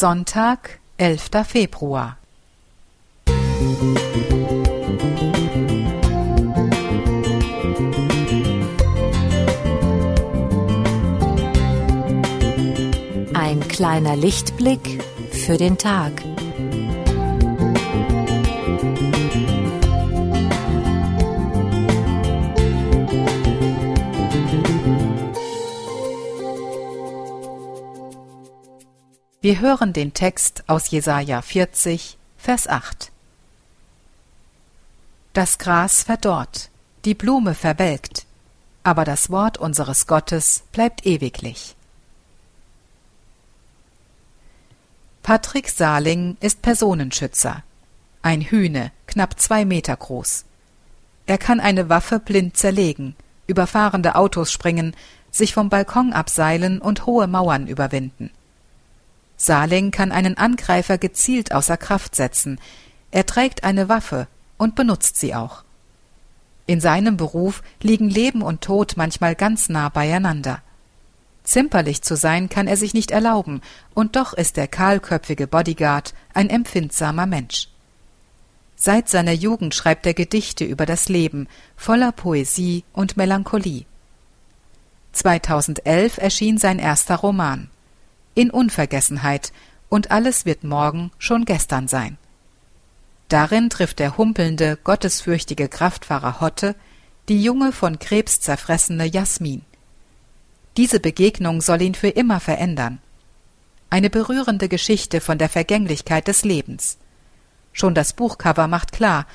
Sonntag, 11. Februar. Ein kleiner Lichtblick für den Tag. Wir hören den Text aus Jesaja 40, Vers 8. Das Gras verdorrt, die Blume verwelkt, aber das Wort unseres Gottes bleibt ewiglich. Patrick Saling ist Personenschützer. Ein Hühne, knapp zwei Meter groß. Er kann eine Waffe blind zerlegen, über fahrende Autos springen, sich vom Balkon abseilen und hohe Mauern überwinden. Saling kann einen Angreifer gezielt außer Kraft setzen. Er trägt eine Waffe und benutzt sie auch. In seinem Beruf liegen Leben und Tod manchmal ganz nah beieinander. Zimperlich zu sein kann er sich nicht erlauben, und doch ist der kahlköpfige Bodyguard ein empfindsamer Mensch. Seit seiner Jugend schreibt er Gedichte über das Leben, voller Poesie und Melancholie. 2011 erschien sein erster Roman in Unvergessenheit, und alles wird morgen schon gestern sein. Darin trifft der humpelnde, gottesfürchtige Kraftfahrer Hotte die junge, von Krebs zerfressene Jasmin. Diese Begegnung soll ihn für immer verändern. Eine berührende Geschichte von der Vergänglichkeit des Lebens. Schon das Buchcover macht klar,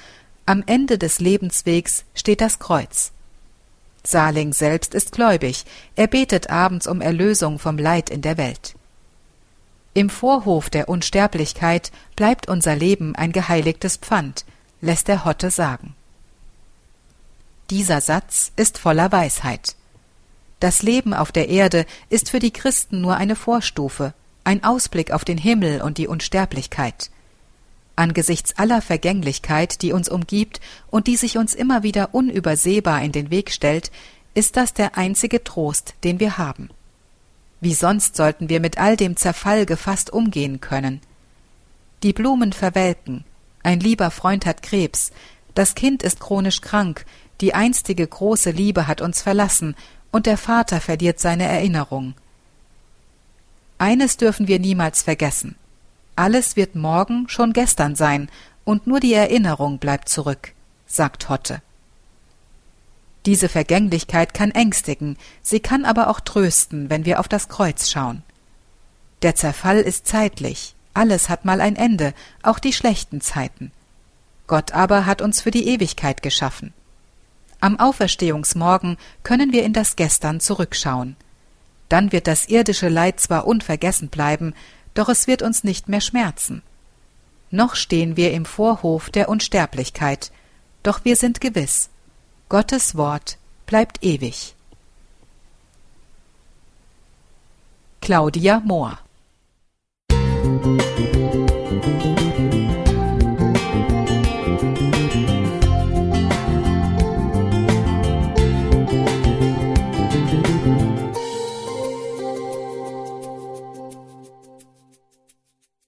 am Ende des Lebenswegs steht das Kreuz. Saling selbst ist gläubig, er betet abends um Erlösung vom Leid in der Welt. Im Vorhof der Unsterblichkeit bleibt unser Leben ein geheiligtes Pfand, lässt der Hotte sagen. Dieser Satz ist voller Weisheit. Das Leben auf der Erde ist für die Christen nur eine Vorstufe, ein Ausblick auf den Himmel und die Unsterblichkeit. Angesichts aller Vergänglichkeit, die uns umgibt und die sich uns immer wieder unübersehbar in den Weg stellt, ist das der einzige Trost, den wir haben. Wie sonst sollten wir mit all dem Zerfall gefasst umgehen können? Die Blumen verwelken, ein lieber Freund hat Krebs, das Kind ist chronisch krank, die einstige große Liebe hat uns verlassen, und der Vater verliert seine Erinnerung. Eines dürfen wir niemals vergessen. Alles wird morgen schon gestern sein, und nur die Erinnerung bleibt zurück, sagt Hotte. Diese Vergänglichkeit kann ängstigen, sie kann aber auch trösten, wenn wir auf das Kreuz schauen. Der Zerfall ist zeitlich, alles hat mal ein Ende, auch die schlechten Zeiten. Gott aber hat uns für die Ewigkeit geschaffen. Am Auferstehungsmorgen können wir in das Gestern zurückschauen. Dann wird das irdische Leid zwar unvergessen bleiben, doch es wird uns nicht mehr schmerzen. Noch stehen wir im Vorhof der Unsterblichkeit, doch wir sind gewiss, Gottes Wort bleibt ewig. Claudia Mohr